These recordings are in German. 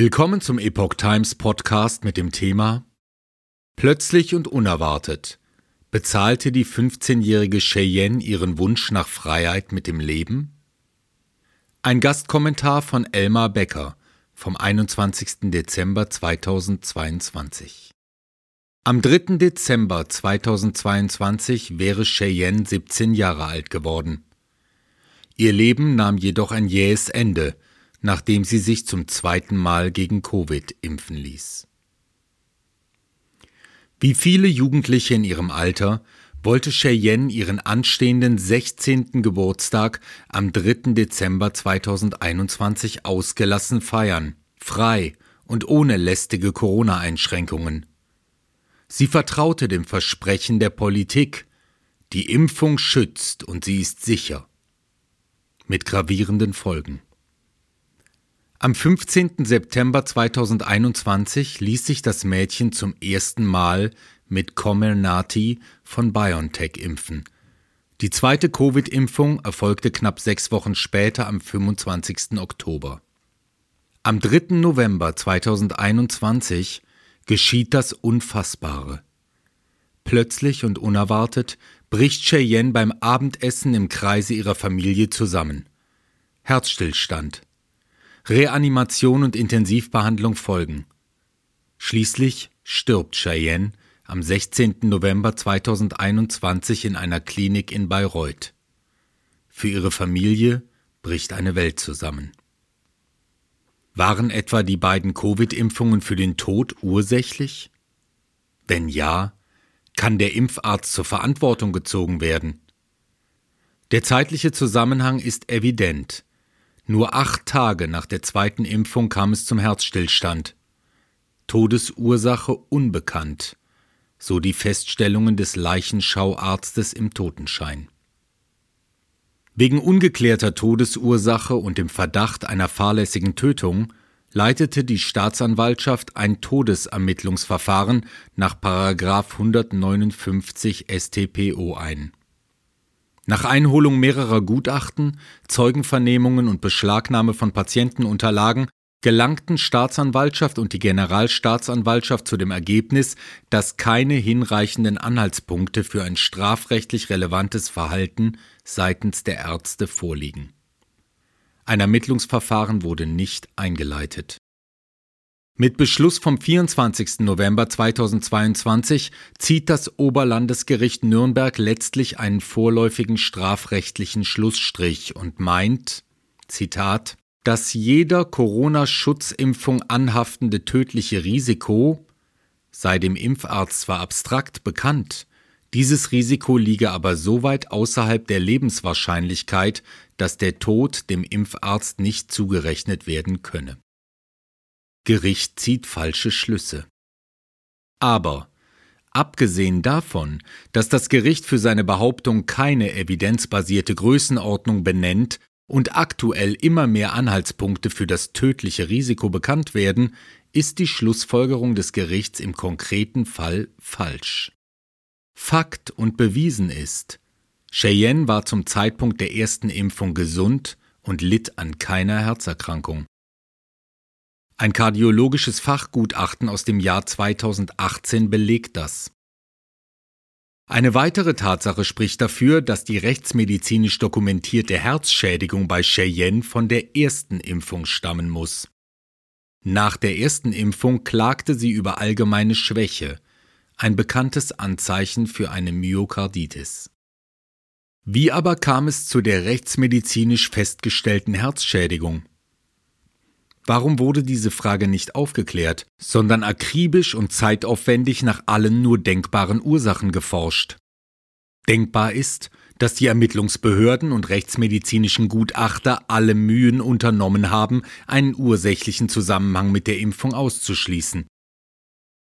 Willkommen zum Epoch Times Podcast mit dem Thema Plötzlich und unerwartet bezahlte die 15-jährige Cheyenne ihren Wunsch nach Freiheit mit dem Leben? Ein Gastkommentar von Elmar Becker vom 21. Dezember 2022. Am 3. Dezember 2022 wäre Cheyenne 17 Jahre alt geworden. Ihr Leben nahm jedoch ein jähes Ende – nachdem sie sich zum zweiten Mal gegen Covid impfen ließ. Wie viele Jugendliche in ihrem Alter wollte Cheyenne ihren anstehenden 16. Geburtstag am 3. Dezember 2021 ausgelassen feiern, frei und ohne lästige Corona-Einschränkungen. Sie vertraute dem Versprechen der Politik, die Impfung schützt und sie ist sicher. Mit gravierenden Folgen. Am 15. September 2021 ließ sich das Mädchen zum ersten Mal mit Comirnaty von BioNTech impfen. Die zweite Covid-Impfung erfolgte knapp sechs Wochen später am 25. Oktober. Am 3. November 2021 geschieht das Unfassbare. Plötzlich und unerwartet bricht Cheyenne beim Abendessen im Kreise ihrer Familie zusammen. Herzstillstand. Reanimation und Intensivbehandlung folgen. Schließlich stirbt Cheyenne am 16. November 2021 in einer Klinik in Bayreuth. Für ihre Familie bricht eine Welt zusammen. Waren etwa die beiden Covid-Impfungen für den Tod ursächlich? Wenn ja, kann der Impfarzt zur Verantwortung gezogen werden? Der zeitliche Zusammenhang ist evident. Nur acht Tage nach der zweiten Impfung kam es zum Herzstillstand. Todesursache unbekannt, so die Feststellungen des Leichenschauarztes im Totenschein. Wegen ungeklärter Todesursache und dem Verdacht einer fahrlässigen Tötung leitete die Staatsanwaltschaft ein Todesermittlungsverfahren nach 159 StPO ein. Nach Einholung mehrerer Gutachten, Zeugenvernehmungen und Beschlagnahme von Patientenunterlagen gelangten Staatsanwaltschaft und die Generalstaatsanwaltschaft zu dem Ergebnis, dass keine hinreichenden Anhaltspunkte für ein strafrechtlich relevantes Verhalten seitens der Ärzte vorliegen. Ein Ermittlungsverfahren wurde nicht eingeleitet. Mit Beschluss vom 24. November 2022 zieht das Oberlandesgericht Nürnberg letztlich einen vorläufigen strafrechtlichen Schlussstrich und meint, Zitat, dass jeder Corona-Schutzimpfung anhaftende tödliche Risiko sei dem Impfarzt zwar abstrakt bekannt, dieses Risiko liege aber so weit außerhalb der Lebenswahrscheinlichkeit, dass der Tod dem Impfarzt nicht zugerechnet werden könne. Gericht zieht falsche Schlüsse. Aber abgesehen davon, dass das Gericht für seine Behauptung keine evidenzbasierte Größenordnung benennt und aktuell immer mehr Anhaltspunkte für das tödliche Risiko bekannt werden, ist die Schlussfolgerung des Gerichts im konkreten Fall falsch. Fakt und bewiesen ist, Cheyenne war zum Zeitpunkt der ersten Impfung gesund und litt an keiner Herzerkrankung. Ein kardiologisches Fachgutachten aus dem Jahr 2018 belegt das. Eine weitere Tatsache spricht dafür, dass die rechtsmedizinisch dokumentierte Herzschädigung bei Cheyenne von der ersten Impfung stammen muss. Nach der ersten Impfung klagte sie über allgemeine Schwäche, ein bekanntes Anzeichen für eine Myokarditis. Wie aber kam es zu der rechtsmedizinisch festgestellten Herzschädigung? Warum wurde diese Frage nicht aufgeklärt, sondern akribisch und zeitaufwendig nach allen nur denkbaren Ursachen geforscht? Denkbar ist, dass die Ermittlungsbehörden und rechtsmedizinischen Gutachter alle Mühen unternommen haben, einen ursächlichen Zusammenhang mit der Impfung auszuschließen.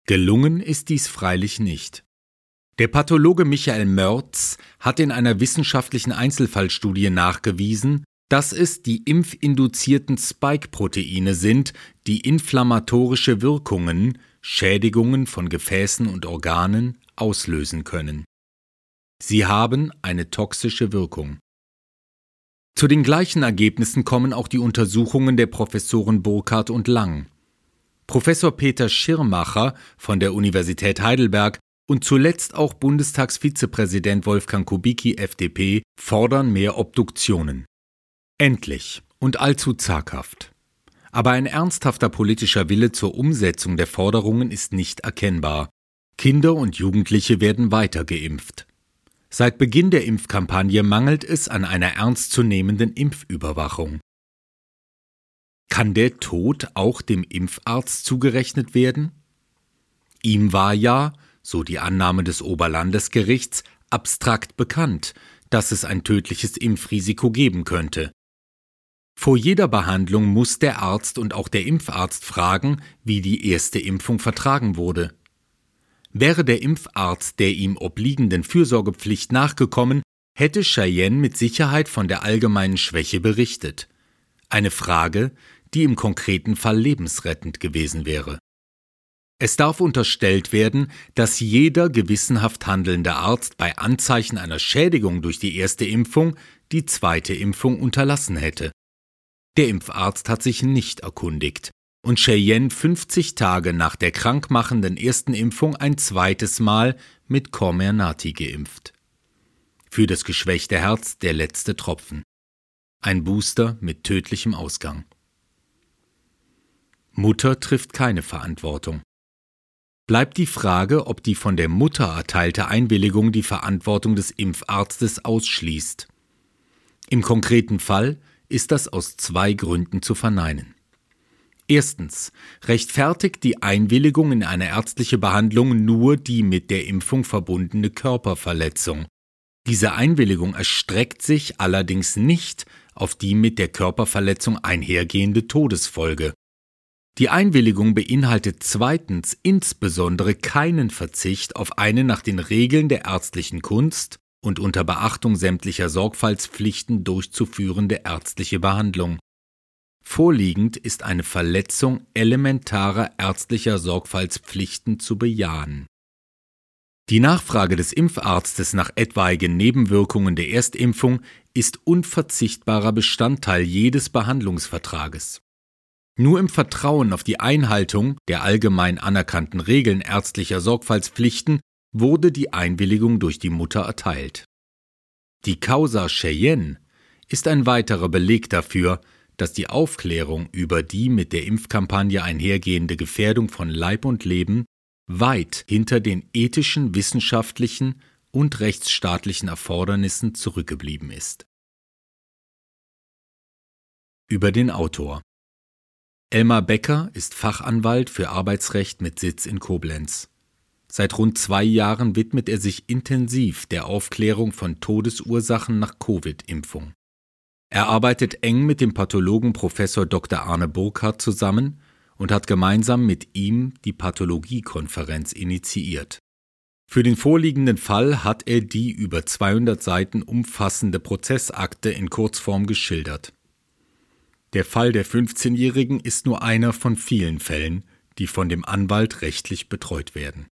Gelungen ist dies freilich nicht. Der Pathologe Michael Mörz hat in einer wissenschaftlichen Einzelfallstudie nachgewiesen, dass es die impfinduzierten Spike-Proteine sind, die inflammatorische Wirkungen, Schädigungen von Gefäßen und Organen auslösen können. Sie haben eine toxische Wirkung. Zu den gleichen Ergebnissen kommen auch die Untersuchungen der Professoren Burkhardt und Lang. Professor Peter Schirmacher von der Universität Heidelberg und zuletzt auch Bundestagsvizepräsident Wolfgang Kubicki FDP fordern mehr Obduktionen. Endlich und allzu zaghaft. Aber ein ernsthafter politischer Wille zur Umsetzung der Forderungen ist nicht erkennbar. Kinder und Jugendliche werden weiter geimpft. Seit Beginn der Impfkampagne mangelt es an einer ernstzunehmenden Impfüberwachung. Kann der Tod auch dem Impfarzt zugerechnet werden? Ihm war ja, so die Annahme des Oberlandesgerichts, abstrakt bekannt, dass es ein tödliches Impfrisiko geben könnte. Vor jeder Behandlung muss der Arzt und auch der Impfarzt fragen, wie die erste Impfung vertragen wurde. Wäre der Impfarzt der ihm obliegenden Fürsorgepflicht nachgekommen, hätte Cheyenne mit Sicherheit von der allgemeinen Schwäche berichtet. Eine Frage, die im konkreten Fall lebensrettend gewesen wäre. Es darf unterstellt werden, dass jeder gewissenhaft handelnde Arzt bei Anzeichen einer Schädigung durch die erste Impfung die zweite Impfung unterlassen hätte. Der Impfarzt hat sich nicht erkundigt und Cheyenne 50 Tage nach der krankmachenden ersten Impfung ein zweites Mal mit Comirnaty geimpft. Für das geschwächte Herz der letzte Tropfen. Ein Booster mit tödlichem Ausgang. Mutter trifft keine Verantwortung. Bleibt die Frage, ob die von der Mutter erteilte Einwilligung die Verantwortung des Impfarztes ausschließt. Im konkreten Fall ist das aus zwei Gründen zu verneinen. Erstens rechtfertigt die Einwilligung in eine ärztliche Behandlung nur die mit der Impfung verbundene Körperverletzung. Diese Einwilligung erstreckt sich allerdings nicht auf die mit der Körperverletzung einhergehende Todesfolge. Die Einwilligung beinhaltet zweitens insbesondere keinen Verzicht auf eine nach den Regeln der ärztlichen Kunst und unter Beachtung sämtlicher Sorgfaltspflichten durchzuführende ärztliche Behandlung. Vorliegend ist eine Verletzung elementarer ärztlicher Sorgfaltspflichten zu bejahen. Die Nachfrage des Impfarztes nach etwaigen Nebenwirkungen der Erstimpfung ist unverzichtbarer Bestandteil jedes Behandlungsvertrages. Nur im Vertrauen auf die Einhaltung der allgemein anerkannten Regeln ärztlicher Sorgfaltspflichten wurde die Einwilligung durch die Mutter erteilt. Die Causa Cheyenne ist ein weiterer Beleg dafür, dass die Aufklärung über die mit der Impfkampagne einhergehende Gefährdung von Leib und Leben weit hinter den ethischen, wissenschaftlichen und rechtsstaatlichen Erfordernissen zurückgeblieben ist. Über den Autor Elmar Becker ist Fachanwalt für Arbeitsrecht mit Sitz in Koblenz. Seit rund zwei Jahren widmet er sich intensiv der Aufklärung von Todesursachen nach Covid-Impfung. Er arbeitet eng mit dem Pathologen Professor Dr. Arne Burkhardt zusammen und hat gemeinsam mit ihm die Pathologiekonferenz initiiert. Für den vorliegenden Fall hat er die über 200 Seiten umfassende Prozessakte in Kurzform geschildert. Der Fall der 15-Jährigen ist nur einer von vielen Fällen, die von dem Anwalt rechtlich betreut werden